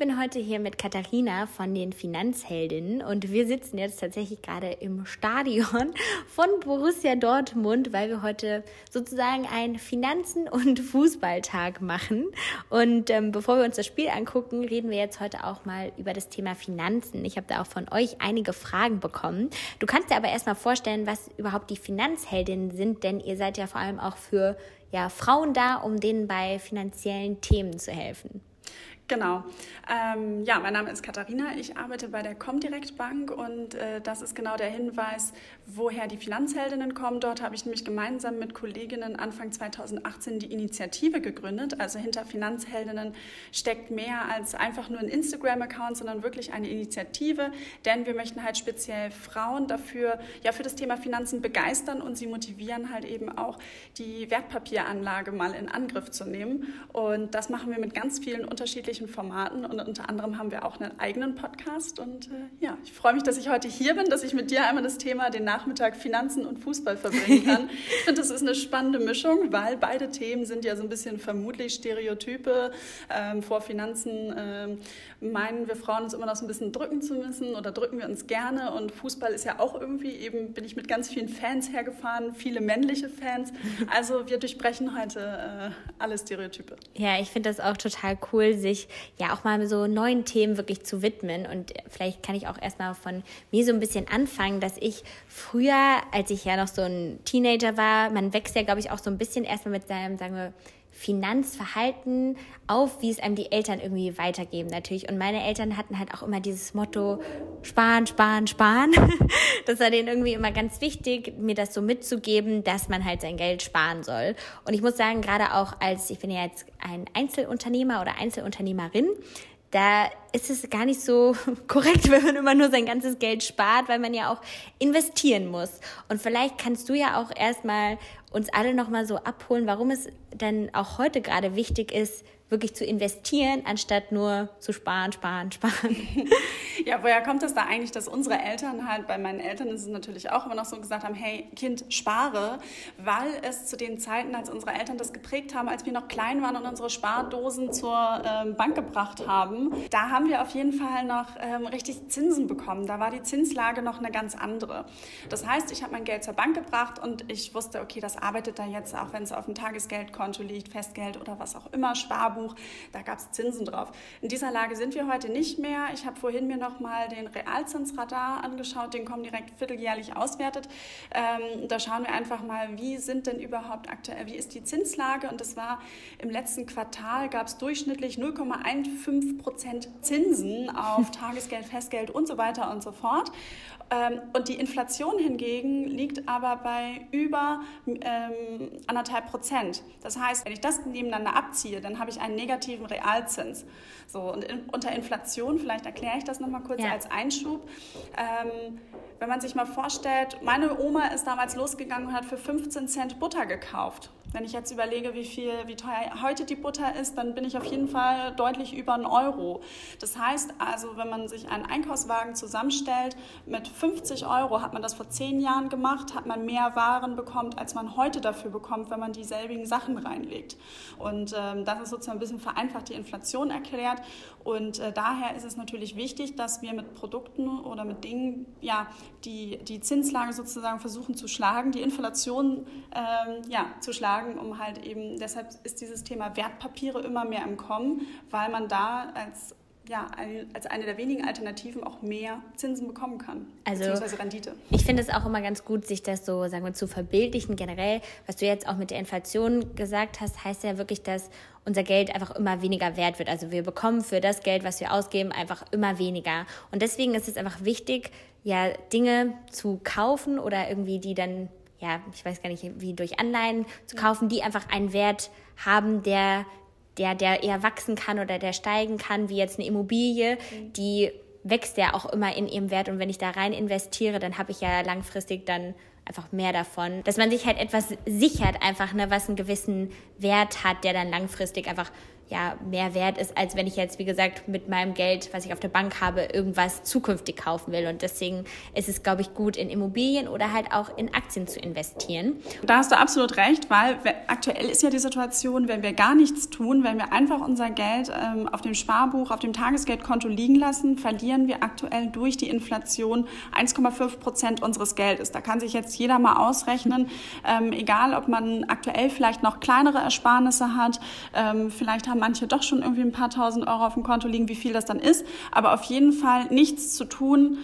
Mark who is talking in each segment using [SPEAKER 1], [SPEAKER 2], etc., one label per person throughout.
[SPEAKER 1] bin heute hier mit Katharina von den Finanzheldinnen und wir sitzen jetzt tatsächlich gerade im Stadion von Borussia Dortmund, weil wir heute sozusagen einen Finanzen- und Fußballtag machen. Und ähm, bevor wir uns das Spiel angucken, reden wir jetzt heute auch mal über das Thema Finanzen. Ich habe da auch von euch einige Fragen bekommen. Du kannst dir aber erstmal vorstellen, was überhaupt die Finanzheldinnen sind, denn ihr seid ja vor allem auch für ja, Frauen da, um denen bei finanziellen Themen zu helfen.
[SPEAKER 2] Genau. Ähm, ja, mein Name ist Katharina. Ich arbeite bei der Comdirect Bank und äh, das ist genau der Hinweis, woher die Finanzheldinnen kommen. Dort habe ich nämlich gemeinsam mit Kolleginnen Anfang 2018 die Initiative gegründet. Also hinter Finanzheldinnen steckt mehr als einfach nur ein Instagram-Account, sondern wirklich eine Initiative, denn wir möchten halt speziell Frauen dafür, ja, für das Thema Finanzen begeistern und sie motivieren halt eben auch die Wertpapieranlage mal in Angriff zu nehmen. Und das machen wir mit ganz vielen unterschiedlichen unterschiedlichen Formaten und unter anderem haben wir auch einen eigenen Podcast. Und äh, ja, ich freue mich, dass ich heute hier bin, dass ich mit dir einmal das Thema den Nachmittag Finanzen und Fußball verbringen kann. ich finde, das ist eine spannende Mischung, weil beide Themen sind ja so ein bisschen vermutlich Stereotype. Ähm, vor Finanzen ähm, meinen wir Frauen uns immer noch so ein bisschen drücken zu müssen oder drücken wir uns gerne. Und Fußball ist ja auch irgendwie eben, bin ich mit ganz vielen Fans hergefahren, viele männliche Fans. Also wir durchbrechen heute äh, alle Stereotype.
[SPEAKER 1] Ja, ich finde das auch total cool, sich ja auch mal so neuen Themen wirklich zu widmen. Und vielleicht kann ich auch erstmal von mir so ein bisschen anfangen, dass ich früher, als ich ja noch so ein Teenager war, man wächst ja, glaube ich, auch so ein bisschen erstmal mit seinem, sagen wir, Finanzverhalten auf, wie es einem die Eltern irgendwie weitergeben natürlich. Und meine Eltern hatten halt auch immer dieses Motto, sparen, sparen, sparen. Das war denen irgendwie immer ganz wichtig, mir das so mitzugeben, dass man halt sein Geld sparen soll. Und ich muss sagen, gerade auch als, ich bin ja jetzt ein Einzelunternehmer oder Einzelunternehmerin, da ist es gar nicht so korrekt, wenn man immer nur sein ganzes Geld spart, weil man ja auch investieren muss. Und vielleicht kannst du ja auch erstmal uns alle nochmal so abholen, warum es dann auch heute gerade wichtig ist, wirklich zu investieren, anstatt nur zu sparen, sparen, sparen.
[SPEAKER 2] Ja, woher kommt es da eigentlich, dass unsere Eltern halt, bei meinen Eltern ist es natürlich auch immer noch so gesagt haben, hey Kind, spare, weil es zu den Zeiten, als unsere Eltern das geprägt haben, als wir noch klein waren und unsere Spardosen zur ähm, Bank gebracht haben, da haben wir auf jeden Fall noch ähm, richtig Zinsen bekommen. Da war die Zinslage noch eine ganz andere. Das heißt, ich habe mein Geld zur Bank gebracht und ich wusste, okay, das arbeitet da jetzt, auch wenn es auf dem Tagesgeldkonto liegt, Festgeld oder was auch immer, Sparbuch da gab es Zinsen drauf. In dieser Lage sind wir heute nicht mehr. Ich habe vorhin mir noch mal den Realzinsradar angeschaut, den kommen direkt vierteljährlich auswertet. Ähm, da schauen wir einfach mal, wie sind denn überhaupt aktuell, wie ist die Zinslage? Und das war im letzten Quartal gab es durchschnittlich 0,15 Prozent Zinsen auf Tagesgeld, Festgeld und so weiter und so fort. Ähm, und die Inflation hingegen liegt aber bei über ähm, anderthalb Prozent. Das heißt, wenn ich das nebeneinander abziehe, dann habe ich einen negativen Realzins. So, und in, unter Inflation, vielleicht erkläre ich das nochmal kurz ja. als Einschub. Ähm, wenn man sich mal vorstellt, meine Oma ist damals losgegangen und hat für 15 Cent Butter gekauft. Wenn ich jetzt überlege, wie viel, wie teuer heute die Butter ist, dann bin ich auf jeden Fall deutlich über einen Euro. Das heißt also, wenn man sich einen Einkaufswagen zusammenstellt, mit 50 Euro hat man das vor zehn Jahren gemacht, hat man mehr Waren bekommen, als man heute dafür bekommt, wenn man dieselbigen Sachen reinlegt. Und ähm, das ist sozusagen ein bisschen vereinfacht die Inflation erklärt. Und äh, daher ist es natürlich wichtig, dass wir mit Produkten oder mit Dingen, ja, die die Zinslage sozusagen versuchen zu schlagen, die Inflation ähm, ja, zu schlagen um halt eben, deshalb ist dieses Thema Wertpapiere immer mehr im Kommen, weil man da als ja, als eine der wenigen Alternativen auch mehr Zinsen bekommen kann,
[SPEAKER 1] also, beziehungsweise Rendite. Ich finde es auch immer ganz gut, sich das so, sagen wir, zu verbildlichen. Generell, was du jetzt auch mit der Inflation gesagt hast, heißt ja wirklich, dass unser Geld einfach immer weniger wert wird. Also wir bekommen für das Geld, was wir ausgeben, einfach immer weniger. Und deswegen ist es einfach wichtig, ja, Dinge zu kaufen oder irgendwie die dann ja, ich weiß gar nicht, wie durch Anleihen zu kaufen, die einfach einen Wert haben, der, der, der eher wachsen kann oder der steigen kann, wie jetzt eine Immobilie, mhm. die wächst ja auch immer in ihrem Wert und wenn ich da rein investiere, dann habe ich ja langfristig dann einfach mehr davon. Dass man sich halt etwas sichert, einfach, ne, was einen gewissen Wert hat, der dann langfristig einfach ja, mehr wert ist, als wenn ich jetzt, wie gesagt, mit meinem Geld, was ich auf der Bank habe, irgendwas zukünftig kaufen will. Und deswegen ist es, glaube ich, gut, in Immobilien oder halt auch in Aktien zu investieren.
[SPEAKER 2] Da hast du absolut recht, weil aktuell ist ja die Situation, wenn wir gar nichts tun, wenn wir einfach unser Geld ähm, auf dem Sparbuch, auf dem Tagesgeldkonto liegen lassen, verlieren wir aktuell durch die Inflation 1,5 Prozent unseres Geldes. Da kann sich jetzt jeder mal ausrechnen, ähm, egal ob man aktuell vielleicht noch kleinere Ersparnisse hat, ähm, vielleicht haben manche doch schon irgendwie ein paar tausend Euro auf dem Konto liegen, wie viel das dann ist. Aber auf jeden Fall nichts zu tun,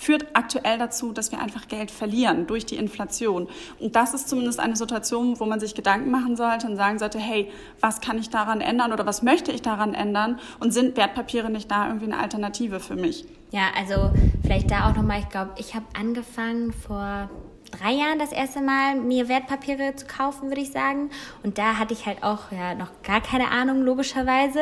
[SPEAKER 2] führt aktuell dazu, dass wir einfach Geld verlieren durch die Inflation. Und das ist zumindest eine Situation, wo man sich Gedanken machen sollte und sagen sollte, hey, was kann ich daran ändern oder was möchte ich daran ändern? Und sind Wertpapiere nicht da irgendwie eine Alternative für mich?
[SPEAKER 1] Ja, also vielleicht da auch nochmal, ich glaube, ich habe angefangen vor drei Jahren das erste Mal mir Wertpapiere zu kaufen, würde ich sagen. Und da hatte ich halt auch ja noch gar keine Ahnung, logischerweise.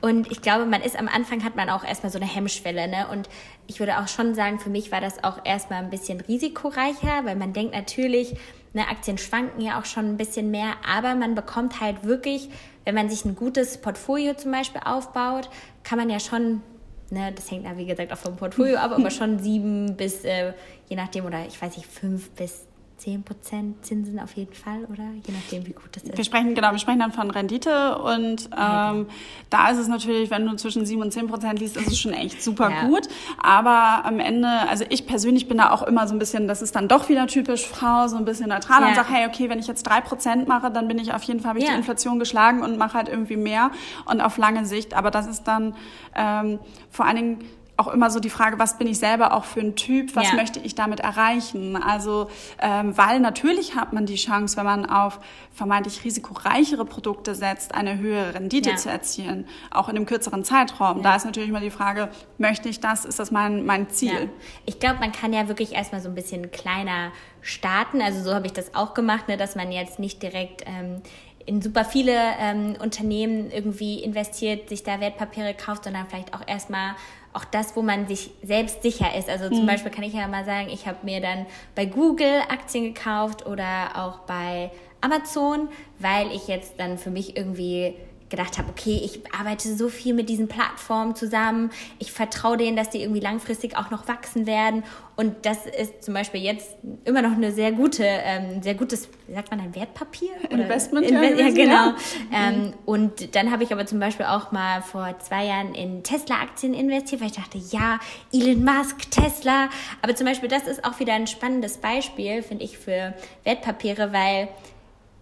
[SPEAKER 1] Und ich glaube, man ist am Anfang hat man auch erstmal so eine Hemmschwelle, ne? Und ich würde auch schon sagen, für mich war das auch erstmal ein bisschen risikoreicher, weil man denkt natürlich, ne, Aktien schwanken ja auch schon ein bisschen mehr, aber man bekommt halt wirklich, wenn man sich ein gutes Portfolio zum Beispiel aufbaut, kann man ja schon Ne, das hängt ja, wie gesagt, auch vom Portfolio ab, aber schon sieben bis, äh, je nachdem, oder ich weiß nicht, fünf bis 10% Zinsen auf jeden Fall, oder? Je nachdem, wie gut das ist.
[SPEAKER 2] Wir sprechen, genau, wir sprechen dann von Rendite und ähm, ja, genau. da ist es natürlich, wenn du zwischen 7 und 10% liest, ist es schon echt super ja. gut. Aber am Ende, also ich persönlich bin da auch immer so ein bisschen, das ist dann doch wieder typisch Frau, so ein bisschen neutral ja. und sage, hey, okay, wenn ich jetzt 3% mache, dann bin ich auf jeden Fall, habe ich die Inflation geschlagen und mache halt irgendwie mehr und auf lange Sicht. Aber das ist dann ähm, vor allen Dingen auch immer so die Frage, was bin ich selber auch für ein Typ, was ja. möchte ich damit erreichen? Also, ähm, weil natürlich hat man die Chance, wenn man auf vermeintlich risikoreichere Produkte setzt, eine höhere Rendite ja. zu erzielen, auch in einem kürzeren Zeitraum. Ja. Da ist natürlich immer die Frage, möchte ich das? Ist das mein, mein Ziel?
[SPEAKER 1] Ich glaube, man kann ja wirklich erstmal so ein bisschen kleiner starten. Also so habe ich das auch gemacht, ne, dass man jetzt nicht direkt ähm, in super viele ähm, Unternehmen irgendwie investiert, sich da Wertpapiere kauft, sondern vielleicht auch erstmal auch das, wo man sich selbst sicher ist. Also zum mhm. Beispiel kann ich ja mal sagen, ich habe mir dann bei Google Aktien gekauft oder auch bei Amazon, weil ich jetzt dann für mich irgendwie gedacht habe, okay, ich arbeite so viel mit diesen Plattformen zusammen, ich vertraue denen, dass die irgendwie langfristig auch noch wachsen werden. Und das ist zum Beispiel jetzt immer noch eine sehr gute, ähm, sehr gutes, wie sagt man, ein Wertpapier?
[SPEAKER 2] Oder Investment,
[SPEAKER 1] Inve ja, genau. Ja. Ähm, und dann habe ich aber zum Beispiel auch mal vor zwei Jahren in Tesla-Aktien investiert, weil ich dachte, ja, Elon Musk, Tesla. Aber zum Beispiel, das ist auch wieder ein spannendes Beispiel, finde ich, für Wertpapiere, weil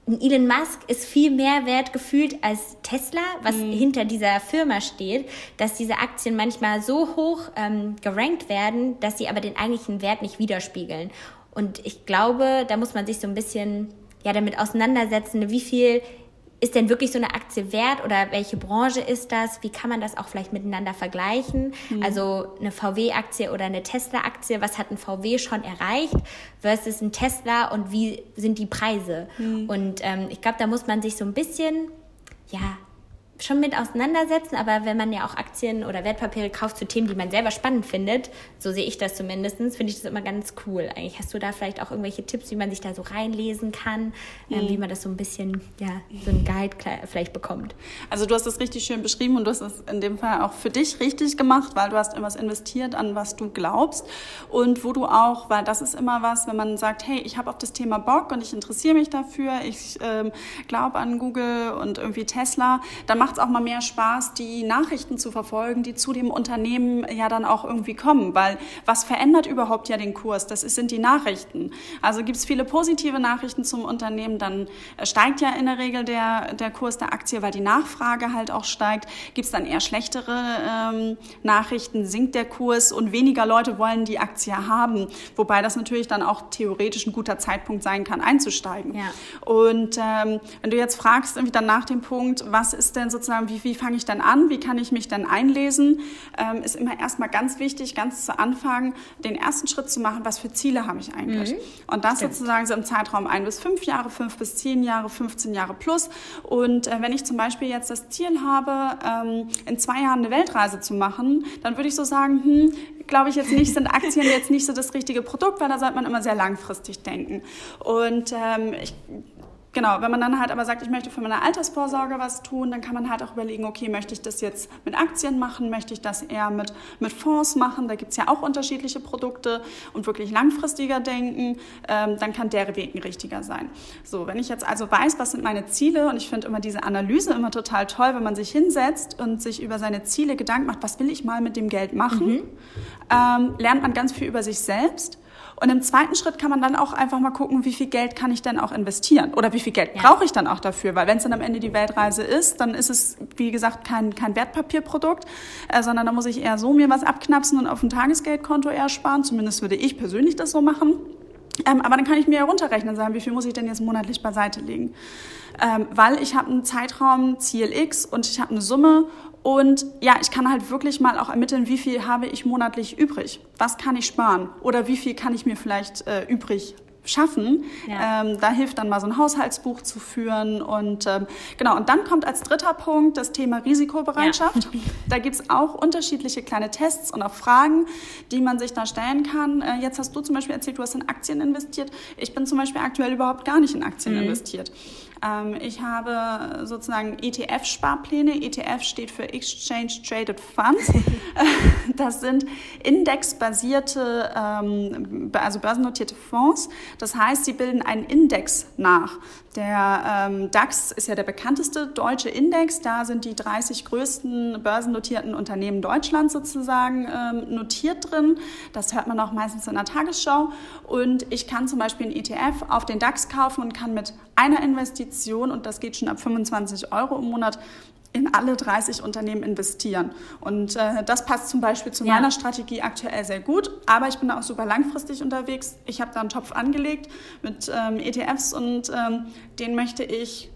[SPEAKER 1] Elon Musk ist viel mehr wert gefühlt als Tesla, was mhm. hinter dieser Firma steht, dass diese Aktien manchmal so hoch ähm, gerankt werden, dass sie aber den eigentlichen Wert nicht widerspiegeln. Und ich glaube, da muss man sich so ein bisschen ja damit auseinandersetzen, wie viel ist denn wirklich so eine Aktie wert oder welche Branche ist das? Wie kann man das auch vielleicht miteinander vergleichen? Mhm. Also eine VW-Aktie oder eine Tesla-Aktie, was hat ein VW schon erreicht versus ein Tesla und wie sind die Preise? Mhm. Und ähm, ich glaube, da muss man sich so ein bisschen ja, schon mit auseinandersetzen, aber wenn man ja auch Aktien oder Wertpapiere kauft zu Themen, die man selber spannend findet, so sehe ich das zumindest, finde ich das immer ganz cool. Eigentlich hast du da vielleicht auch irgendwelche Tipps, wie man sich da so reinlesen kann, ähm, mhm. äh, wie man das so ein bisschen, ja, so ein Guide vielleicht bekommt.
[SPEAKER 2] Also du hast das richtig schön beschrieben und du hast es in dem Fall auch für dich richtig gemacht, weil du hast etwas investiert, an was du glaubst und wo du auch, weil das ist immer was, wenn man sagt, hey, ich habe auf das Thema Bock und ich interessiere mich dafür, ich ähm, glaube an Google und irgendwie Tesla, dann macht es auch mal mehr Spaß, die Nachrichten zu verfolgen, die zu dem Unternehmen ja dann auch irgendwie kommen. Weil was verändert überhaupt ja den Kurs? Das sind die Nachrichten. Also gibt es viele positive Nachrichten zum Unternehmen, dann äh, steigt ja in der Regel der, der Kurs der Aktie, weil die Nachfrage halt auch steigt. Gibt es dann eher schlechtere ähm, Nachrichten, sinkt der Kurs und weniger Leute wollen die Aktie haben. Wobei das natürlich dann auch theoretisch ein guter Zeitpunkt sein kann, einzusteigen. Ja. Und ähm, wenn du jetzt fragst, irgendwie dann nach dem Punkt, was ist denn so sozusagen, wie, wie fange ich dann an, wie kann ich mich dann einlesen, ähm, ist immer erstmal ganz wichtig, ganz zu Anfang den ersten Schritt zu machen, was für Ziele habe ich eigentlich. Mhm. Und das Stimmt. sozusagen so im Zeitraum ein bis fünf Jahre, fünf bis zehn Jahre, 15 Jahre plus. Und äh, wenn ich zum Beispiel jetzt das Ziel habe, ähm, in zwei Jahren eine Weltreise zu machen, dann würde ich so sagen, hm, glaube ich jetzt nicht, sind Aktien jetzt nicht so das richtige Produkt, weil da sollte man immer sehr langfristig denken. Und ähm, ich Genau, wenn man dann halt aber sagt, ich möchte für meine Altersvorsorge was tun, dann kann man halt auch überlegen, okay, möchte ich das jetzt mit Aktien machen, möchte ich das eher mit, mit Fonds machen, da gibt es ja auch unterschiedliche Produkte und wirklich langfristiger denken, ähm, dann kann der Weg ein richtiger sein. So, wenn ich jetzt also weiß, was sind meine Ziele und ich finde immer diese Analyse immer total toll, wenn man sich hinsetzt und sich über seine Ziele Gedanken macht, was will ich mal mit dem Geld machen, mhm. ähm, lernt man ganz viel über sich selbst und im zweiten Schritt kann man dann auch einfach mal gucken, wie viel Geld kann ich denn auch investieren oder wie viel Geld ja. brauche ich dann auch dafür, weil wenn es dann am Ende die Weltreise ist, dann ist es, wie gesagt, kein, kein Wertpapierprodukt, äh, sondern da muss ich eher so mir was abknapsen und auf ein Tagesgeldkonto eher sparen. Zumindest würde ich persönlich das so machen. Ähm, aber dann kann ich mir ja runterrechnen und sagen, wie viel muss ich denn jetzt monatlich beiseite legen? Ähm, weil ich habe einen Zeitraum, Ziel X und ich habe eine Summe und ja, ich kann halt wirklich mal auch ermitteln, wie viel habe ich monatlich übrig? Was kann ich sparen? Oder wie viel kann ich mir vielleicht äh, übrig schaffen. Ja. Ähm, da hilft dann mal so ein Haushaltsbuch zu führen. Und ähm, genau, und dann kommt als dritter Punkt das Thema Risikobereitschaft. Ja. Da gibt's auch unterschiedliche kleine Tests und auch Fragen, die man sich da stellen kann. Äh, jetzt hast du zum Beispiel erzählt, du hast in Aktien investiert. Ich bin zum Beispiel aktuell überhaupt gar nicht in Aktien mhm. investiert. Ähm, ich habe sozusagen ETF-Sparpläne. ETF steht für Exchange Traded Funds. das sind indexbasierte, ähm, also börsennotierte Fonds. Das heißt, sie bilden einen Index nach. Der ähm, DAX ist ja der bekannteste deutsche Index. Da sind die 30 größten börsennotierten Unternehmen Deutschlands sozusagen notiert drin. Das hört man auch meistens in der Tagesschau. Und ich kann zum Beispiel einen ETF auf den DAX kaufen und kann mit einer Investition, und das geht schon ab 25 Euro im Monat, in alle 30 Unternehmen investieren. Und äh, das passt zum Beispiel zu ja. meiner Strategie aktuell sehr gut. Aber ich bin da auch super langfristig unterwegs. Ich habe da einen Topf angelegt mit ähm, ETFs und ähm, den möchte ich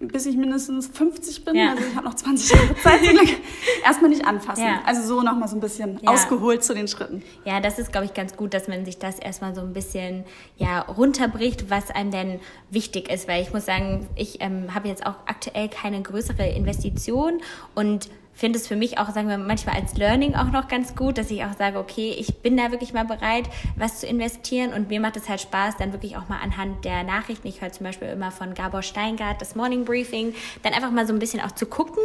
[SPEAKER 2] bis ich mindestens 50 bin, ja. also ich habe noch 20 Jahre Zeit, erstmal nicht anfassen. Ja. Also so nochmal so ein bisschen ja. ausgeholt zu den Schritten.
[SPEAKER 1] Ja, das ist, glaube ich, ganz gut, dass man sich das erstmal so ein bisschen ja, runterbricht, was einem denn wichtig ist, weil ich muss sagen, ich ähm, habe jetzt auch aktuell keine größere Investition und finde es für mich auch, sagen wir manchmal als Learning auch noch ganz gut, dass ich auch sage, okay, ich bin da wirklich mal bereit, was zu investieren. Und mir macht es halt Spaß, dann wirklich auch mal anhand der Nachrichten, ich höre zum Beispiel immer von Gabor Steingart, das Morning Briefing, dann einfach mal so ein bisschen auch zu gucken,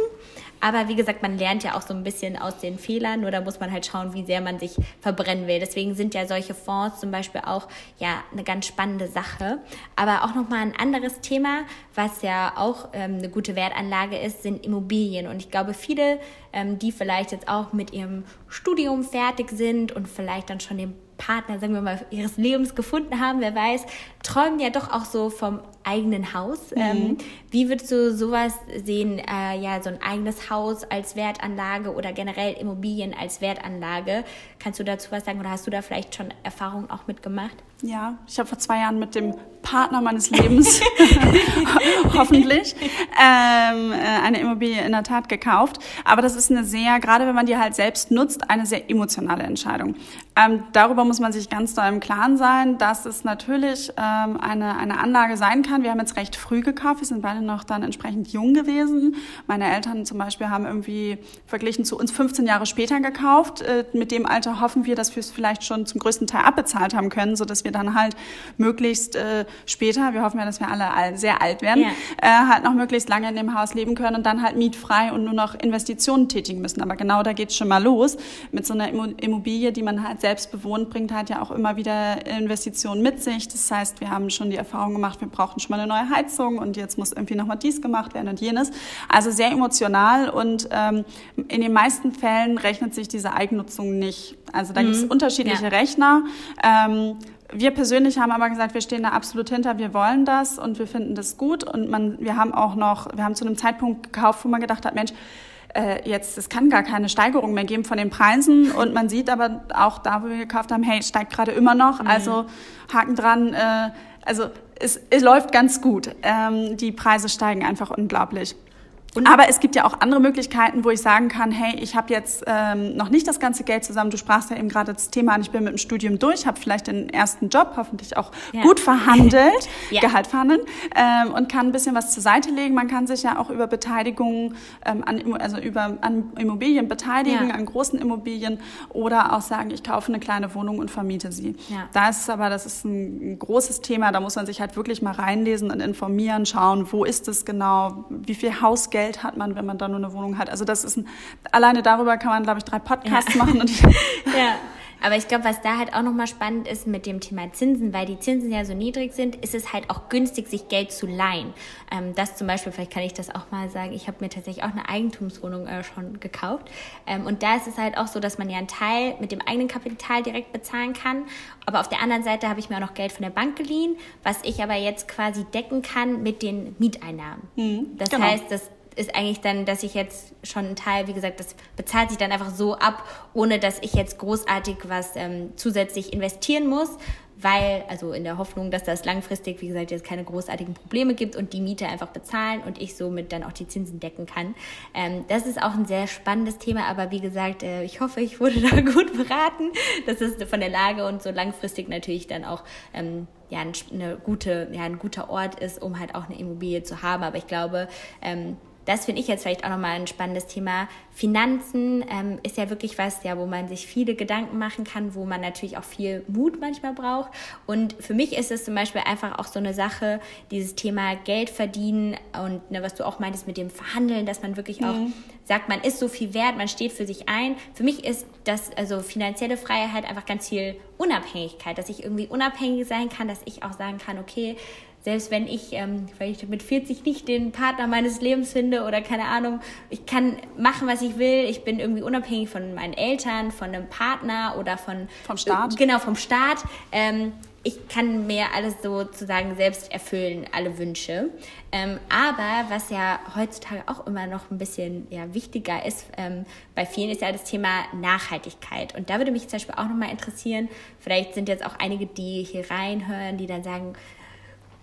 [SPEAKER 1] aber wie gesagt, man lernt ja auch so ein bisschen aus den Fehlern, nur da muss man halt schauen, wie sehr man sich verbrennen will. Deswegen sind ja solche Fonds zum Beispiel auch ja eine ganz spannende Sache. Aber auch nochmal ein anderes Thema, was ja auch ähm, eine gute Wertanlage ist, sind Immobilien. Und ich glaube, viele, ähm, die vielleicht jetzt auch mit ihrem Studium fertig sind und vielleicht dann schon den Partner, sagen wir mal, ihres Lebens gefunden haben, wer weiß, träumen ja doch auch so vom eigenen Haus. Mhm. Ähm, wie würdest du sowas sehen, äh, ja, so ein eigenes Haus als Wertanlage oder generell Immobilien als Wertanlage? Kannst du dazu was sagen oder hast du da vielleicht schon Erfahrungen auch mitgemacht?
[SPEAKER 2] Ja, ich habe vor zwei Jahren mit dem Partner meines Lebens hoffentlich ähm, äh, eine Immobilie in der Tat gekauft. Aber das ist eine sehr, gerade wenn man die halt selbst nutzt, eine sehr emotionale Entscheidung. Ähm, darüber muss man sich ganz doll im Klaren sein, dass es natürlich ähm, eine, eine Anlage sein kann. Wir haben jetzt recht früh gekauft, wir sind beide noch dann entsprechend jung gewesen. Meine Eltern zum Beispiel haben irgendwie verglichen zu uns 15 Jahre später gekauft. Äh, mit dem Alter hoffen wir, dass wir es vielleicht schon zum größten Teil abbezahlt haben können, sodass wir dann halt möglichst äh, später, wir hoffen ja, dass wir alle sehr alt werden, ja. äh, halt noch möglichst lange in dem Haus leben können und dann halt mietfrei und nur noch Investitionen tätigen müssen. Aber genau da geht's schon mal los. Mit so einer Immobilie, die man halt selbst bewohnt, bringt halt ja auch immer wieder Investitionen mit sich. Das heißt, wir haben schon die Erfahrung gemacht, wir brauchen schon mal eine neue Heizung und jetzt muss irgendwie noch mal dies gemacht werden und jenes. Also sehr emotional und ähm, in den meisten Fällen rechnet sich diese Eigennutzung nicht. Also da mhm. gibt es unterschiedliche ja. Rechner. Ähm, wir persönlich haben aber gesagt, wir stehen da absolut hinter, wir wollen das und wir finden das gut. Und man, wir haben auch noch, wir haben zu einem Zeitpunkt gekauft, wo man gedacht hat, Mensch, äh, jetzt, es kann gar keine Steigerung mehr geben von den Preisen. Und man sieht aber auch da, wo wir gekauft haben, hey, steigt gerade immer noch. Mhm. Also Haken dran, äh, also es, es läuft ganz gut. Ähm, die Preise steigen einfach unglaublich. Und Aber es gibt ja auch andere Möglichkeiten, wo ich sagen kann, hey, ich habe jetzt ähm, noch nicht das ganze Geld zusammen. Du sprachst ja eben gerade das Thema an, ich bin mit dem Studium durch, habe vielleicht den ersten Job, hoffentlich auch ja. gut verhandelt, ja. Gehalt verhandeln ähm, und kann ein bisschen was zur Seite legen. Man kann sich ja auch über Beteiligung, ähm, an, also über an Immobilien beteiligen, ja. an großen Immobilien oder auch sagen, ich kaufe eine kleine Wohnung und vermiete sie. Da ist es aber, das ist ein großes Thema, da muss man sich halt wirklich mal reinlesen und informieren, schauen, wo ist es genau, wie viel Hausgeld Geld hat man, wenn man da nur eine Wohnung hat. Also das ist ein, alleine darüber kann man, glaube ich, drei Podcasts ja. machen.
[SPEAKER 1] Ja. Aber ich glaube, was da halt auch nochmal spannend ist mit dem Thema Zinsen, weil die Zinsen ja so niedrig sind, ist es halt auch günstig, sich Geld zu leihen. Ähm, das zum Beispiel, vielleicht kann ich das auch mal sagen, ich habe mir tatsächlich auch eine Eigentumswohnung äh, schon gekauft. Ähm, und da ist es halt auch so, dass man ja einen Teil mit dem eigenen Kapital direkt bezahlen kann. Aber auf der anderen Seite habe ich mir auch noch Geld von der Bank geliehen, was ich aber jetzt quasi decken kann mit den Mieteinnahmen. Mhm, das genau. heißt, das ist eigentlich dann, dass ich jetzt schon einen Teil, wie gesagt, das bezahlt sich dann einfach so ab, ohne dass ich jetzt großartig was ähm, zusätzlich investieren muss, weil, also in der Hoffnung, dass das langfristig, wie gesagt, jetzt keine großartigen Probleme gibt und die Miete einfach bezahlen und ich somit dann auch die Zinsen decken kann. Ähm, das ist auch ein sehr spannendes Thema, aber wie gesagt, äh, ich hoffe, ich wurde da gut beraten, dass es von der Lage und so langfristig natürlich dann auch ähm, ja, eine gute, ja, ein guter Ort ist, um halt auch eine Immobilie zu haben. Aber ich glaube, ähm, das finde ich jetzt vielleicht auch nochmal ein spannendes Thema. Finanzen ähm, ist ja wirklich was, ja, wo man sich viele Gedanken machen kann, wo man natürlich auch viel Mut manchmal braucht. Und für mich ist es zum Beispiel einfach auch so eine Sache, dieses Thema Geld verdienen und ne, was du auch meintest mit dem Verhandeln, dass man wirklich auch mhm. sagt, man ist so viel wert, man steht für sich ein. Für mich ist das, also finanzielle Freiheit einfach ganz viel Unabhängigkeit, dass ich irgendwie unabhängig sein kann, dass ich auch sagen kann, okay, selbst wenn ich ähm, vielleicht mit 40 nicht den Partner meines Lebens finde oder keine Ahnung, ich kann machen, was ich will. Ich bin irgendwie unabhängig von meinen Eltern, von einem Partner oder von
[SPEAKER 2] vom Staat.
[SPEAKER 1] Äh, genau vom Staat. Ähm, ich kann mir alles sozusagen selbst erfüllen, alle Wünsche. Ähm, aber was ja heutzutage auch immer noch ein bisschen ja, wichtiger ist, ähm, bei vielen ist ja das Thema Nachhaltigkeit. Und da würde mich zum Beispiel auch nochmal interessieren, vielleicht sind jetzt auch einige, die hier reinhören, die dann sagen,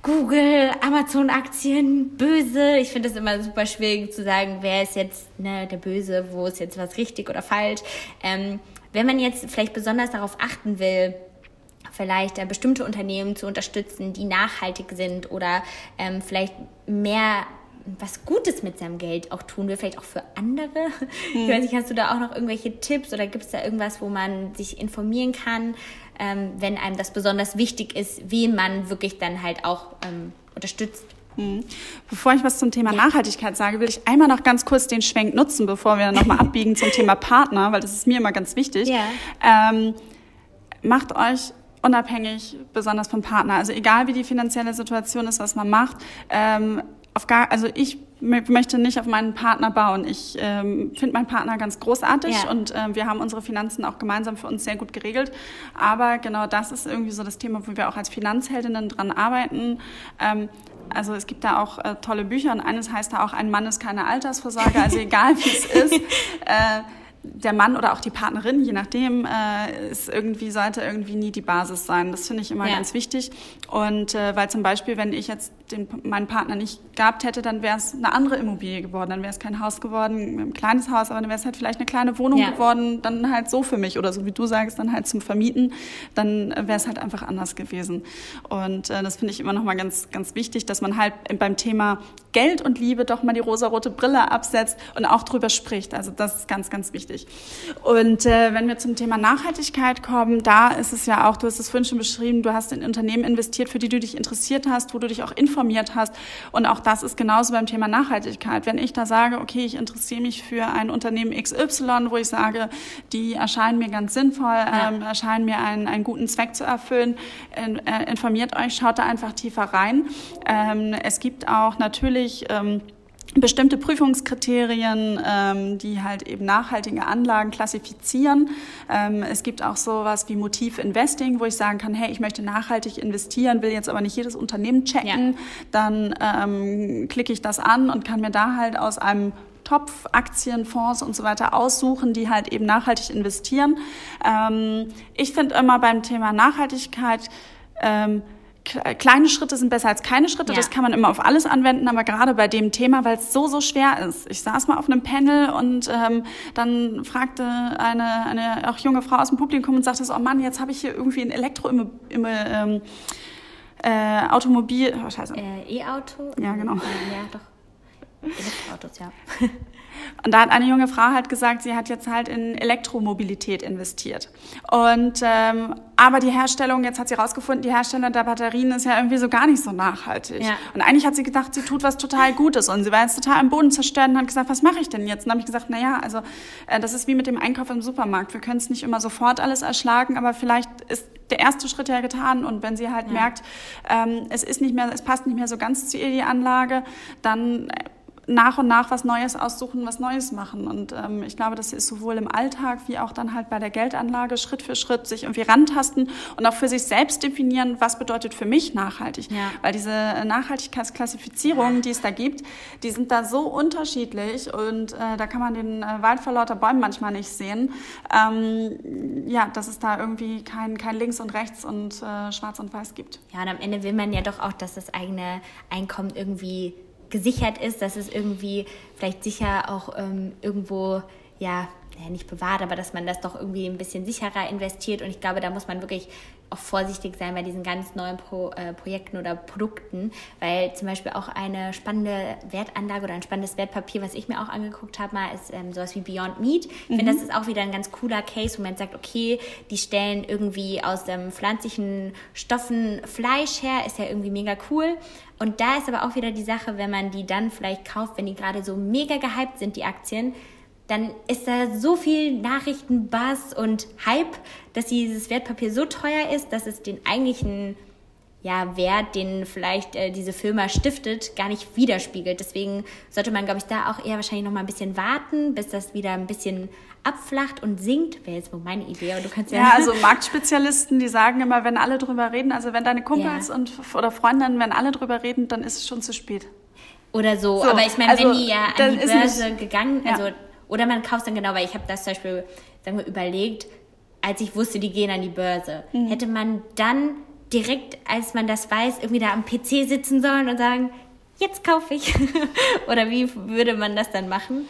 [SPEAKER 1] Google, Amazon-Aktien, böse. Ich finde es immer super schwierig zu sagen, wer ist jetzt ne, der Böse, wo ist jetzt was richtig oder falsch. Ähm, wenn man jetzt vielleicht besonders darauf achten will, vielleicht äh, bestimmte Unternehmen zu unterstützen, die nachhaltig sind oder ähm, vielleicht mehr was Gutes mit seinem Geld auch tun will, vielleicht auch für andere. Hm. Ich weiß nicht, hast du da auch noch irgendwelche Tipps oder gibt es da irgendwas, wo man sich informieren kann? Ähm, wenn einem das besonders wichtig ist, wie man wirklich dann halt auch ähm, unterstützt.
[SPEAKER 2] Hm. Bevor ich was zum Thema ja. Nachhaltigkeit sage, will ich einmal noch ganz kurz den Schwenk nutzen, bevor wir nochmal abbiegen zum Thema Partner, weil das ist mir immer ganz wichtig. Ja. Ähm, macht euch unabhängig, besonders vom Partner. Also egal wie die finanzielle Situation ist, was man macht, ähm, auf gar, also ich möchte nicht auf meinen Partner bauen. Ich ähm, finde meinen Partner ganz großartig ja. und äh, wir haben unsere Finanzen auch gemeinsam für uns sehr gut geregelt. Aber genau das ist irgendwie so das Thema, wo wir auch als Finanzheldinnen dran arbeiten. Ähm, also es gibt da auch äh, tolle Bücher und eines heißt da auch, ein Mann ist keine Altersvorsorge, also egal wie es ist. Äh, der Mann oder auch die Partnerin, je nachdem, äh, ist irgendwie sollte irgendwie nie die Basis sein. Das finde ich immer ja. ganz wichtig. Und äh, weil zum Beispiel, wenn ich jetzt den, meinen Partner nicht gehabt hätte, dann wäre es eine andere Immobilie geworden. Dann wäre es kein Haus geworden, ein kleines Haus, aber dann wäre es halt vielleicht eine kleine Wohnung ja. geworden, dann halt so für mich oder so wie du sagst, dann halt zum Vermieten. Dann wäre es halt einfach anders gewesen. Und äh, das finde ich immer noch mal ganz, ganz wichtig, dass man halt beim Thema Geld und Liebe doch mal die rosarote Brille absetzt und auch drüber spricht. Also das ist ganz, ganz wichtig. Und äh, wenn wir zum Thema Nachhaltigkeit kommen, da ist es ja auch, du hast es vorhin schon beschrieben, du hast in Unternehmen investiert, für die du dich interessiert hast, wo du dich auch informiert hast. Und auch das ist genauso beim Thema Nachhaltigkeit. Wenn ich da sage, okay, ich interessiere mich für ein Unternehmen XY, wo ich sage, die erscheinen mir ganz sinnvoll, ja. ähm, erscheinen mir einen, einen guten Zweck zu erfüllen, äh, informiert euch, schaut da einfach tiefer rein. Ähm, es gibt auch natürlich ähm, bestimmte Prüfungskriterien, ähm, die halt eben nachhaltige Anlagen klassifizieren. Ähm, es gibt auch sowas wie Motiv-Investing, wo ich sagen kann, hey, ich möchte nachhaltig investieren, will jetzt aber nicht jedes Unternehmen checken. Ja. Dann ähm, klicke ich das an und kann mir da halt aus einem Topf, Aktien, Fonds und so weiter aussuchen, die halt eben nachhaltig investieren. Ähm, ich finde immer beim Thema Nachhaltigkeit, ähm, kleine Schritte sind besser als keine Schritte. Ja. Das kann man immer auf alles anwenden, aber gerade bei dem Thema, weil es so, so schwer ist. Ich saß mal auf einem Panel und ähm, dann fragte eine, eine auch junge Frau aus dem Publikum und sagte so, oh Mann, jetzt habe ich hier irgendwie ein Elektro im, im ähm, äh, Automobil, oh, scheiße.
[SPEAKER 1] Äh, E-Auto?
[SPEAKER 2] Ja, genau.
[SPEAKER 1] Ja, doch. Elektroautos, ja.
[SPEAKER 2] Und da hat eine junge Frau halt gesagt, sie hat jetzt halt in Elektromobilität investiert. Und ähm, aber die Herstellung, jetzt hat sie rausgefunden, die Herstellung der Batterien ist ja irgendwie so gar nicht so nachhaltig. Ja. Und eigentlich hat sie gedacht, sie tut was total Gutes und sie war jetzt total am Boden zerstört und hat gesagt, was mache ich denn jetzt? Und dann habe ich gesagt, na ja, also äh, das ist wie mit dem Einkauf im Supermarkt. Wir können es nicht immer sofort alles erschlagen, aber vielleicht ist der erste Schritt ja getan und wenn sie halt ja. merkt, ähm, es ist nicht mehr, es passt nicht mehr so ganz zu ihr die Anlage, dann äh, nach und nach was Neues aussuchen, was Neues machen. Und ähm, ich glaube, das ist sowohl im Alltag wie auch dann halt bei der Geldanlage Schritt für Schritt sich irgendwie rantasten und auch für sich selbst definieren, was bedeutet für mich nachhaltig. Ja. Weil diese Nachhaltigkeitsklassifizierungen, die es da gibt, die sind da so unterschiedlich und äh, da kann man den äh, Wald vor lauter Bäumen manchmal nicht sehen. Ähm, ja, dass es da irgendwie kein, kein Links und Rechts und äh, Schwarz und Weiß gibt.
[SPEAKER 1] Ja, und am Ende will man ja doch auch, dass das eigene Einkommen irgendwie gesichert ist, dass es irgendwie vielleicht sicher auch ähm, irgendwo, ja, ja, nicht bewahrt, aber dass man das doch irgendwie ein bisschen sicherer investiert. Und ich glaube, da muss man wirklich auch vorsichtig sein bei diesen ganz neuen Pro, äh, Projekten oder Produkten, weil zum Beispiel auch eine spannende Wertanlage oder ein spannendes Wertpapier, was ich mir auch angeguckt habe, mal ist ähm, sowas wie Beyond Meat. Ich mhm. finde, das ist auch wieder ein ganz cooler Case, wo man sagt, okay, die stellen irgendwie aus ähm, pflanzlichen Stoffen Fleisch her, ist ja irgendwie mega cool. Und da ist aber auch wieder die Sache, wenn man die dann vielleicht kauft, wenn die gerade so mega gehypt sind, die Aktien, dann ist da so viel Nachrichtenbass und Hype, dass dieses Wertpapier so teuer ist, dass es den eigentlichen ja, Wert, den vielleicht äh, diese Firma stiftet, gar nicht widerspiegelt. Deswegen sollte man, glaube ich, da auch eher wahrscheinlich noch mal ein bisschen warten, bis das wieder ein bisschen abflacht und sinkt. Wäre jetzt wohl meine Idee. Aber du kannst
[SPEAKER 2] ja, ja, also Marktspezialisten, die sagen immer, wenn alle drüber reden, also wenn deine Kumpels ja. und oder Freundinnen, wenn alle drüber reden, dann ist es schon zu spät.
[SPEAKER 1] Oder so. so aber ich meine, also, wenn die ja an die Börse gegangen, also ja. Oder man kauft dann genau, weil ich habe das zum Beispiel, sagen wir, überlegt, als ich wusste, die gehen an die Börse, mhm. hätte man dann direkt, als man das weiß, irgendwie da am PC sitzen sollen und sagen, jetzt kaufe ich? Oder wie würde man das dann machen?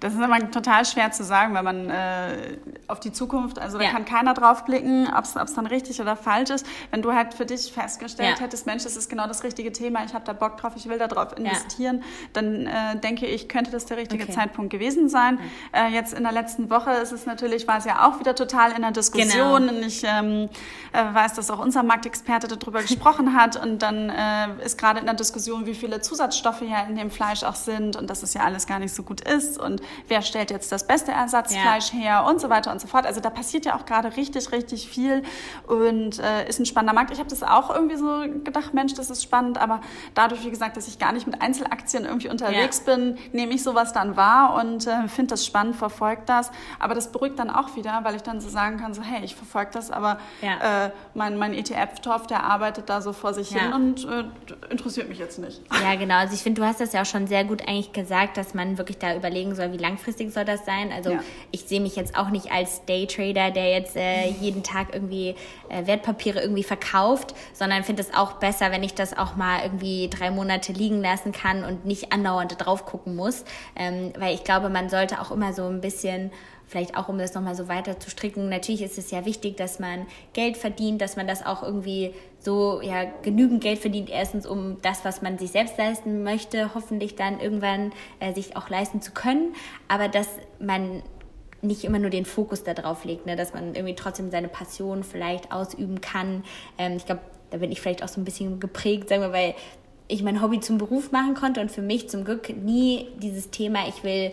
[SPEAKER 2] Das ist aber total schwer zu sagen, wenn man äh, auf die Zukunft, also da ja. kann keiner drauf blicken, ob es dann richtig oder falsch ist. Wenn du halt für dich festgestellt ja. hättest, Mensch, das ist genau das richtige Thema, ich habe da Bock drauf, ich will da drauf investieren, ja. dann äh, denke ich, könnte das der richtige okay. Zeitpunkt gewesen sein. Äh, jetzt in der letzten Woche ist es natürlich, war es ja auch wieder total in der Diskussion genau. und ich ähm, äh, weiß, dass auch unser Marktexperte darüber gesprochen hat und dann äh, ist gerade in der Diskussion, wie viele Zusatzstoffe ja in dem Fleisch auch sind und das ist ja alles gar nicht so gut gut ist und wer stellt jetzt das beste Ersatzfleisch ja. her und so weiter und so fort. Also da passiert ja auch gerade richtig, richtig viel und äh, ist ein spannender Markt. Ich habe das auch irgendwie so gedacht, Mensch, das ist spannend, aber dadurch, wie gesagt, dass ich gar nicht mit Einzelaktien irgendwie unterwegs ja. bin, nehme ich sowas dann wahr und äh, finde das spannend, verfolge das. Aber das beruhigt dann auch wieder, weil ich dann so sagen kann, so hey, ich verfolge das, aber ja. äh, mein, mein ETF-Topf, der arbeitet da so vor sich hin und äh, interessiert mich jetzt nicht.
[SPEAKER 1] Ja, genau. Also ich finde, du hast das ja auch schon sehr gut eigentlich gesagt, dass man wirklich da da überlegen soll, wie langfristig soll das sein. Also ja. ich sehe mich jetzt auch nicht als Daytrader, der jetzt äh, jeden Tag irgendwie äh, Wertpapiere irgendwie verkauft, sondern finde es auch besser, wenn ich das auch mal irgendwie drei Monate liegen lassen kann und nicht andauernd drauf gucken muss. Ähm, weil ich glaube, man sollte auch immer so ein bisschen vielleicht auch um das nochmal so weiter zu stricken, natürlich ist es ja wichtig, dass man Geld verdient, dass man das auch irgendwie so ja genügend Geld verdient, erstens um das, was man sich selbst leisten möchte, hoffentlich dann irgendwann äh, sich auch leisten zu können, aber dass man nicht immer nur den Fokus darauf legt, ne, dass man irgendwie trotzdem seine Passion vielleicht ausüben kann. Ähm, ich glaube, da bin ich vielleicht auch so ein bisschen geprägt, sagen wir, weil ich mein Hobby zum Beruf machen konnte und für mich zum Glück nie dieses Thema, ich will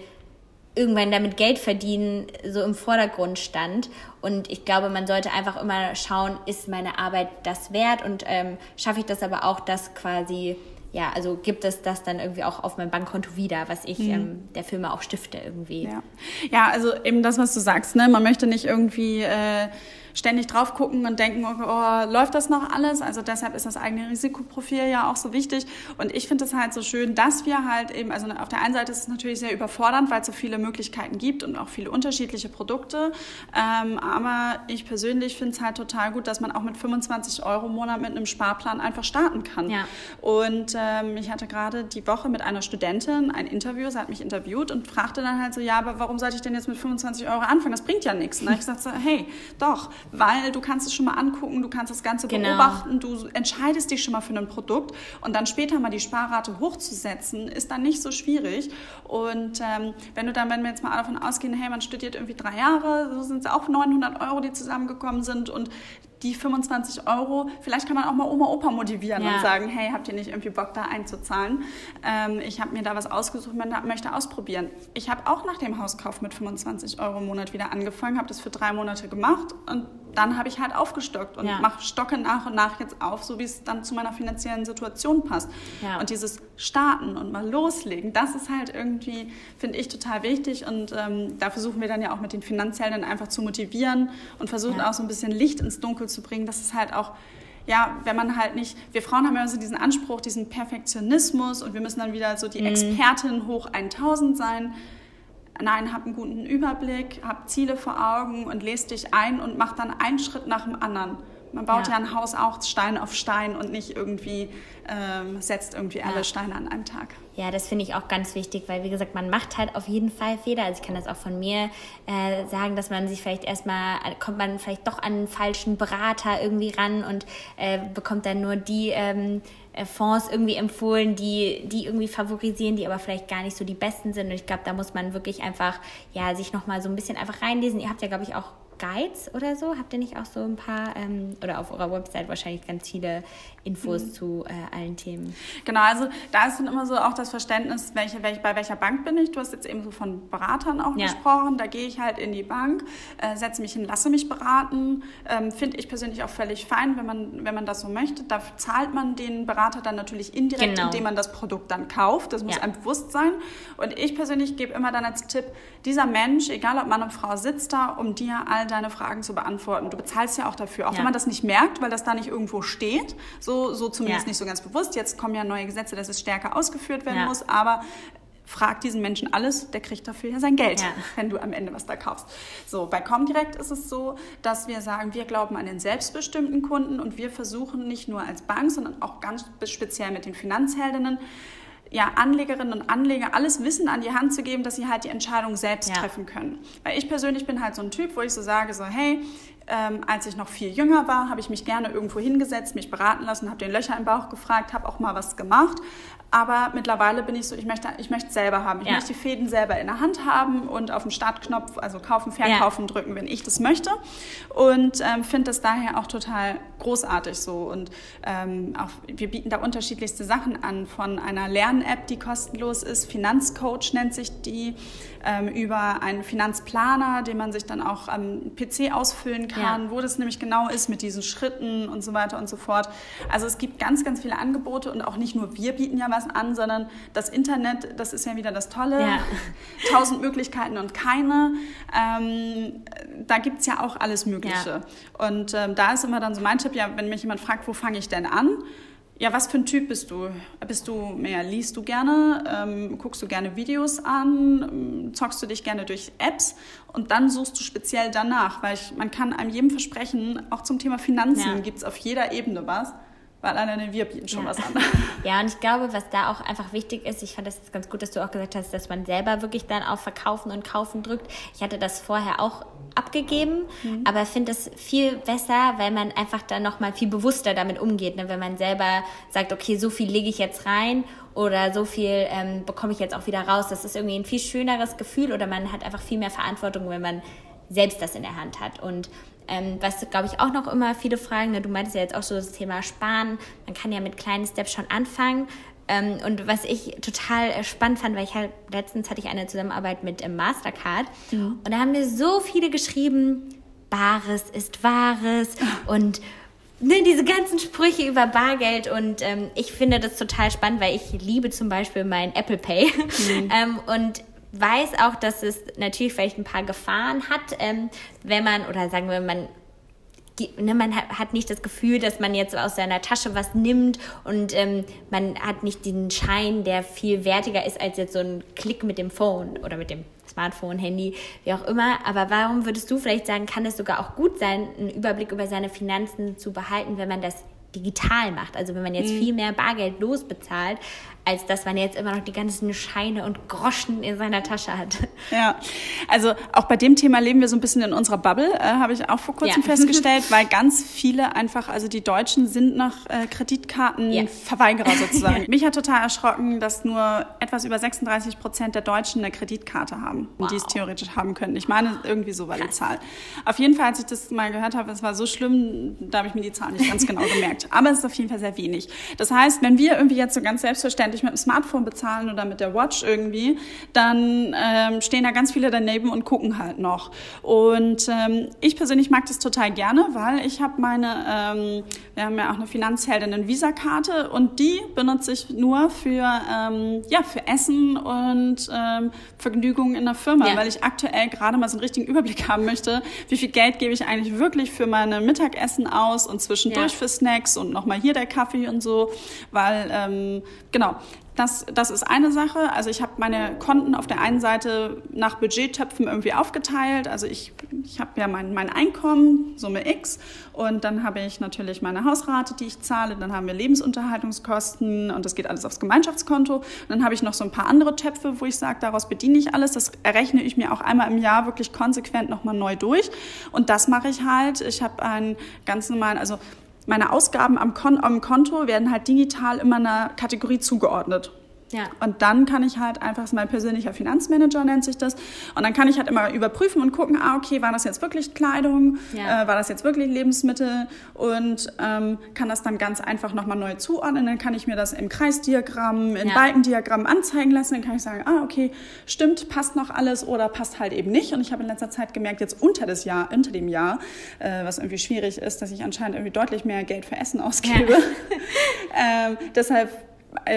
[SPEAKER 1] irgendwann damit Geld verdienen so im Vordergrund stand. Und ich glaube, man sollte einfach immer schauen, ist meine Arbeit das wert und ähm, schaffe ich das aber auch, das quasi, ja, also gibt es das dann irgendwie auch auf mein Bankkonto wieder, was ich mhm. ähm, der Firma auch stifte irgendwie.
[SPEAKER 2] Ja. ja, also eben das, was du sagst, ne? man möchte nicht irgendwie... Äh ständig drauf gucken und denken, oh, oh, läuft das noch alles? Also deshalb ist das eigene Risikoprofil ja auch so wichtig. Und ich finde es halt so schön, dass wir halt eben, also auf der einen Seite ist es natürlich sehr überfordernd, weil es so viele Möglichkeiten gibt und auch viele unterschiedliche Produkte. Ähm, aber ich persönlich finde es halt total gut, dass man auch mit 25 Euro im Monat mit einem Sparplan einfach starten kann. Ja. Und ähm, ich hatte gerade die Woche mit einer Studentin ein Interview, sie hat mich interviewt und fragte dann halt so, ja, aber warum sollte ich denn jetzt mit 25 Euro anfangen? Das bringt ja nichts. Und ich gesagt, so, hey, doch, weil du kannst es schon mal angucken, du kannst das Ganze genau. beobachten, du entscheidest dich schon mal für ein Produkt und dann später mal die Sparrate hochzusetzen, ist dann nicht so schwierig. Und ähm, wenn du dann, wenn wir jetzt mal davon ausgehen, hey, man studiert irgendwie drei Jahre, so sind es auch 900 Euro, die zusammengekommen sind und die 25 Euro, vielleicht kann man auch mal Oma, Opa motivieren ja. und sagen, hey, habt ihr nicht irgendwie Bock da einzuzahlen? Ähm, ich habe mir da was ausgesucht, man möchte ausprobieren. Ich habe auch nach dem Hauskauf mit 25 Euro im Monat wieder angefangen, habe das für drei Monate gemacht und dann habe ich halt aufgestockt und ja. mache stocke nach und nach jetzt auf, so wie es dann zu meiner finanziellen Situation passt. Ja. Und dieses Starten und mal loslegen, das ist halt irgendwie, finde ich, total wichtig. Und ähm, da versuchen wir dann ja auch mit den Finanzhelden einfach zu motivieren und versuchen ja. auch so ein bisschen Licht ins Dunkel zu bringen, dass es halt auch ja, wenn man halt nicht, wir Frauen haben ja so diesen Anspruch, diesen Perfektionismus und wir müssen dann wieder so die mhm. Expertin hoch 1000 sein nein, hab einen guten Überblick, hab Ziele vor Augen und lest dich ein und mach dann einen Schritt nach dem anderen. Man baut ja, ja ein Haus auch Stein auf Stein und nicht irgendwie ähm, setzt irgendwie alle ja. Steine an einem Tag.
[SPEAKER 1] Ja, das finde ich auch ganz wichtig, weil wie gesagt, man macht halt auf jeden Fall Fehler. Also ich kann das auch von mir äh, sagen, dass man sich vielleicht erstmal, kommt man vielleicht doch an einen falschen Berater irgendwie ran und äh, bekommt dann nur die ähm, äh, Fonds irgendwie empfohlen, die, die irgendwie favorisieren, die aber vielleicht gar nicht so die besten sind. Und ich glaube, da muss man wirklich einfach, ja, sich nochmal so ein bisschen einfach reinlesen. Ihr habt ja, glaube ich, auch Guides oder so? Habt ihr nicht auch so ein paar, ähm, oder auf eurer Website wahrscheinlich ganz viele Infos mhm. zu äh, allen Themen?
[SPEAKER 2] Genau, also da ist dann immer so auch das Verständnis, welche, welche, bei welcher Bank bin ich. Du hast jetzt eben so von Beratern auch ja. gesprochen. Da gehe ich halt in die Bank, äh, setze mich hin, lasse mich beraten. Ähm, Finde ich persönlich auch völlig fein, wenn man, wenn man das so möchte. Da zahlt man den Berater dann natürlich indirekt, genau. indem man das Produkt dann kauft. Das muss ja. einem bewusst sein. Und ich persönlich gebe immer dann als Tipp, dieser Mensch, egal ob Mann oder Frau, sitzt da, um dir all deine Fragen zu beantworten. Du bezahlst ja auch dafür, auch ja. wenn man das nicht merkt, weil das da nicht irgendwo steht. So, so zumindest ja. nicht so ganz bewusst. Jetzt kommen ja neue Gesetze, dass es stärker ausgeführt werden ja. muss, aber frag diesen Menschen alles, der kriegt dafür ja sein Geld, ja. wenn du am Ende was da kaufst. So, bei Comdirect ist es so, dass wir sagen, wir glauben an den selbstbestimmten Kunden und wir versuchen nicht nur als Bank, sondern auch ganz speziell mit den Finanzheldinnen, ja, Anlegerinnen und Anleger alles Wissen an die Hand zu geben, dass sie halt die Entscheidung selbst ja. treffen können. Weil ich persönlich bin halt so ein Typ, wo ich so sage, so hey, ähm, als ich noch viel jünger war, habe ich mich gerne irgendwo hingesetzt, mich beraten lassen, habe den Löcher im Bauch gefragt, habe auch mal was gemacht. Aber mittlerweile bin ich so, ich möchte, ich möchte es selber haben. Ich ja. möchte die Fäden selber in der Hand haben und auf den Startknopf, also kaufen, verkaufen, ja. drücken, wenn ich das möchte. Und ähm, finde das daher auch total großartig so. Und ähm, auch, wir bieten da unterschiedlichste Sachen an, von einer Lern-App, die kostenlos ist, Finanzcoach nennt sich die, ähm, über einen Finanzplaner, den man sich dann auch am PC ausfüllen kann, ja. wo das nämlich genau ist mit diesen Schritten und so weiter und so fort. Also es gibt ganz, ganz viele Angebote und auch nicht nur wir bieten ja was was an, sondern das Internet, das ist ja wieder das Tolle. Ja. Tausend Möglichkeiten und keine. Ähm, da gibt es ja auch alles Mögliche. Ja. Und ähm, da ist immer dann so mein Tipp, ja, wenn mich jemand fragt, wo fange ich denn an? Ja, was für ein Typ bist du? Bist du mehr, liest du gerne, ähm, guckst du gerne Videos an, ähm, zockst du dich gerne durch Apps und dann suchst du speziell danach, weil ich, man kann einem jedem versprechen, auch zum Thema Finanzen ja. gibt es auf jeder Ebene was weil alleine wir bieten schon
[SPEAKER 1] ja.
[SPEAKER 2] was an.
[SPEAKER 1] Ja, und ich glaube, was da auch einfach wichtig ist, ich fand das jetzt ganz gut, dass du auch gesagt hast, dass man selber wirklich dann auf Verkaufen und Kaufen drückt. Ich hatte das vorher auch abgegeben, mhm. aber finde es viel besser, weil man einfach dann nochmal viel bewusster damit umgeht, ne? wenn man selber sagt, okay, so viel lege ich jetzt rein oder so viel ähm, bekomme ich jetzt auch wieder raus. Das ist irgendwie ein viel schöneres Gefühl oder man hat einfach viel mehr Verantwortung, wenn man selbst das in der Hand hat. Und ähm, was, glaube ich, auch noch immer viele fragen, ne, du meintest ja jetzt auch so das Thema Sparen, man kann ja mit kleinen Steps schon anfangen. Ähm, und was ich total äh, spannend fand, weil ich halt, letztens hatte ich eine Zusammenarbeit mit ähm, Mastercard mhm. und da haben mir so viele geschrieben, Bares ist Wahres und ne, diese ganzen Sprüche über Bargeld und ähm, ich finde das total spannend, weil ich liebe zum Beispiel mein Apple Pay mhm. ähm, und weiß auch, dass es natürlich vielleicht ein paar Gefahren hat, ähm, wenn man, oder sagen wir, man ne, man hat nicht das Gefühl, dass man jetzt aus seiner Tasche was nimmt und ähm, man hat nicht den Schein, der viel wertiger ist als jetzt so ein Klick mit dem Phone oder mit dem Smartphone, Handy, wie auch immer. Aber warum würdest du vielleicht sagen, kann es sogar auch gut sein, einen Überblick über seine Finanzen zu behalten, wenn man das digital macht? Also wenn man jetzt mhm. viel mehr Bargeld losbezahlt, als dass man jetzt immer noch die ganzen Scheine und Groschen in seiner Tasche hat.
[SPEAKER 2] Ja, also auch bei dem Thema leben wir so ein bisschen in unserer Bubble, äh, habe ich auch vor kurzem ja. festgestellt, weil ganz viele einfach, also die Deutschen sind nach äh, Kreditkartenverweigerer ja. sozusagen. Mich hat total erschrocken, dass nur etwas über 36 Prozent der Deutschen eine Kreditkarte haben, wow. die es theoretisch haben können. Ich meine, irgendwie so war die Zahl. Auf jeden Fall, als ich das mal gehört habe, es war so schlimm, da habe ich mir die Zahl nicht ganz genau gemerkt. Aber es ist auf jeden Fall sehr wenig. Das heißt, wenn wir irgendwie jetzt so ganz selbstverständlich ich mit dem Smartphone bezahlen oder mit der Watch irgendwie, dann ähm, stehen da ganz viele daneben und gucken halt noch. Und ähm, ich persönlich mag das total gerne, weil ich habe meine, ähm, wir haben ja auch eine Finanzheldin Visa-Karte und die benutze ich nur für, ähm, ja, für Essen und ähm, Vergnügungen in der Firma, ja. weil ich aktuell gerade mal so einen richtigen Überblick haben möchte, wie viel Geld gebe ich eigentlich wirklich für meine Mittagessen aus und zwischendurch ja. für Snacks und nochmal hier der Kaffee und so, weil ähm, genau, das, das ist eine Sache. Also ich habe meine Konten auf der einen Seite nach Budgettöpfen irgendwie aufgeteilt. Also ich, ich habe ja mein, mein Einkommen, Summe X, und dann habe ich natürlich meine Hausrate, die ich zahle. Dann haben wir Lebensunterhaltungskosten und das geht alles aufs Gemeinschaftskonto. Und dann habe ich noch so ein paar andere Töpfe, wo ich sage, daraus bediene ich alles. Das errechne ich mir auch einmal im Jahr wirklich konsequent nochmal neu durch. Und das mache ich halt. Ich habe einen ganz normalen, also meine Ausgaben am, Kon am Konto werden halt digital immer einer Kategorie zugeordnet. Ja. Und dann kann ich halt einfach, mein persönlicher Finanzmanager nennt sich das, und dann kann ich halt immer überprüfen und gucken, ah, okay, war das jetzt wirklich Kleidung, ja. äh, war das jetzt wirklich Lebensmittel und ähm, kann das dann ganz einfach nochmal neu zuordnen. Dann kann ich mir das im Kreisdiagramm, in ja. Balkendiagramm anzeigen lassen. Dann kann ich sagen, ah, okay, stimmt, passt noch alles oder passt halt eben nicht. Und ich habe in letzter Zeit gemerkt, jetzt unter, das Jahr, unter dem Jahr, äh, was irgendwie schwierig ist, dass ich anscheinend irgendwie deutlich mehr Geld für Essen ausgebe. ähm, deshalb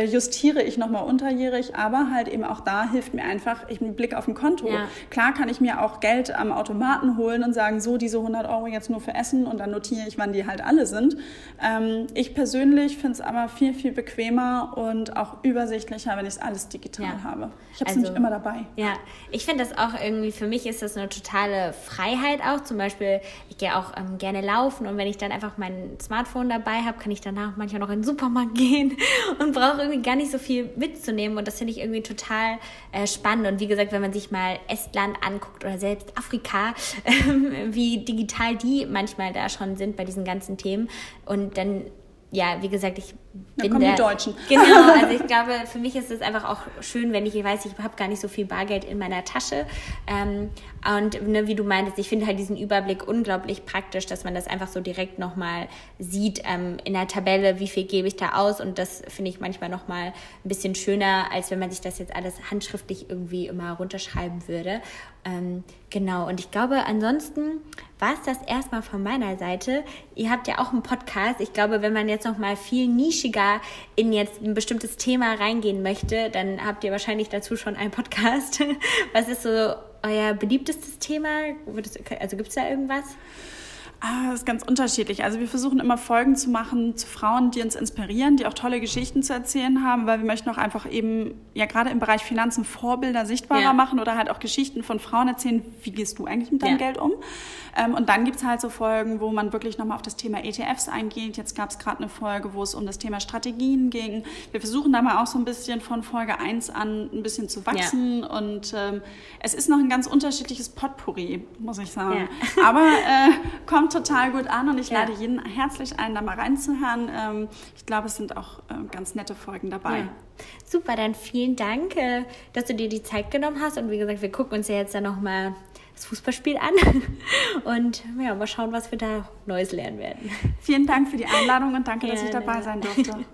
[SPEAKER 2] justiere ich nochmal unterjährig, aber halt eben auch da hilft mir einfach ich einen Blick auf ein Konto. Ja. Klar kann ich mir auch Geld am Automaten holen und sagen, so diese 100 Euro jetzt nur für Essen und dann notiere ich, wann die halt alle sind. Ähm, ich persönlich finde es aber viel, viel bequemer und auch übersichtlicher, wenn ich es alles digital ja. habe. Ich habe es also, nämlich immer dabei.
[SPEAKER 1] Ja, ich finde das auch irgendwie, für mich ist das eine totale Freiheit auch. Zum Beispiel, ich gehe auch ähm, gerne laufen und wenn ich dann einfach mein Smartphone dabei habe, kann ich danach manchmal noch in den Supermarkt gehen und brauche auch irgendwie gar nicht so viel mitzunehmen und das finde ich irgendwie total äh, spannend. Und wie gesagt, wenn man sich mal Estland anguckt oder selbst Afrika, äh, wie digital die manchmal da schon sind bei diesen ganzen Themen und dann ja, wie gesagt, ich bin
[SPEAKER 2] da kommen der, die Deutschen.
[SPEAKER 1] Genau, also ich glaube, für mich ist es einfach auch schön, wenn ich, ich weiß, ich habe gar nicht so viel Bargeld in meiner Tasche. Ähm, und ne, wie du meintest, ich finde halt diesen Überblick unglaublich praktisch, dass man das einfach so direkt nochmal sieht ähm, in der Tabelle, wie viel gebe ich da aus. Und das finde ich manchmal nochmal ein bisschen schöner, als wenn man sich das jetzt alles handschriftlich irgendwie immer runterschreiben würde. Ähm, genau, und ich glaube, ansonsten war es das erstmal von meiner Seite. Ihr habt ja auch einen Podcast. Ich glaube, wenn man jetzt nochmal viel nischiger in jetzt ein bestimmtes Thema reingehen möchte, dann habt ihr wahrscheinlich dazu schon einen Podcast. Was ist so euer beliebtestes Thema? Also gibt es da irgendwas?
[SPEAKER 2] Ah, das ist ganz unterschiedlich. Also wir versuchen immer Folgen zu machen zu Frauen, die uns inspirieren, die auch tolle Geschichten zu erzählen haben, weil wir möchten auch einfach eben, ja gerade im Bereich Finanzen Vorbilder sichtbarer ja. machen oder halt auch Geschichten von Frauen erzählen, wie gehst du eigentlich mit deinem ja. Geld um? Ähm, und dann gibt es halt so Folgen, wo man wirklich nochmal auf das Thema ETFs eingeht. Jetzt gab es gerade eine Folge, wo es um das Thema Strategien ging. Wir versuchen da mal auch so ein bisschen von Folge 1 an ein bisschen zu wachsen ja. und ähm, es ist noch ein ganz unterschiedliches Potpourri, muss ich sagen. Aber äh, kommt kommt total gut an und ich ja. lade jeden herzlich ein, da mal reinzuhören. Ähm, ich glaube, es sind auch ähm, ganz nette Folgen dabei. Ja.
[SPEAKER 1] Super, dann vielen Dank, äh, dass du dir die Zeit genommen hast. Und wie gesagt, wir gucken uns ja jetzt dann nochmal das Fußballspiel an und ja, mal schauen, was wir da Neues lernen werden.
[SPEAKER 2] Vielen Dank für die Einladung und danke, dass ich dabei sein durfte.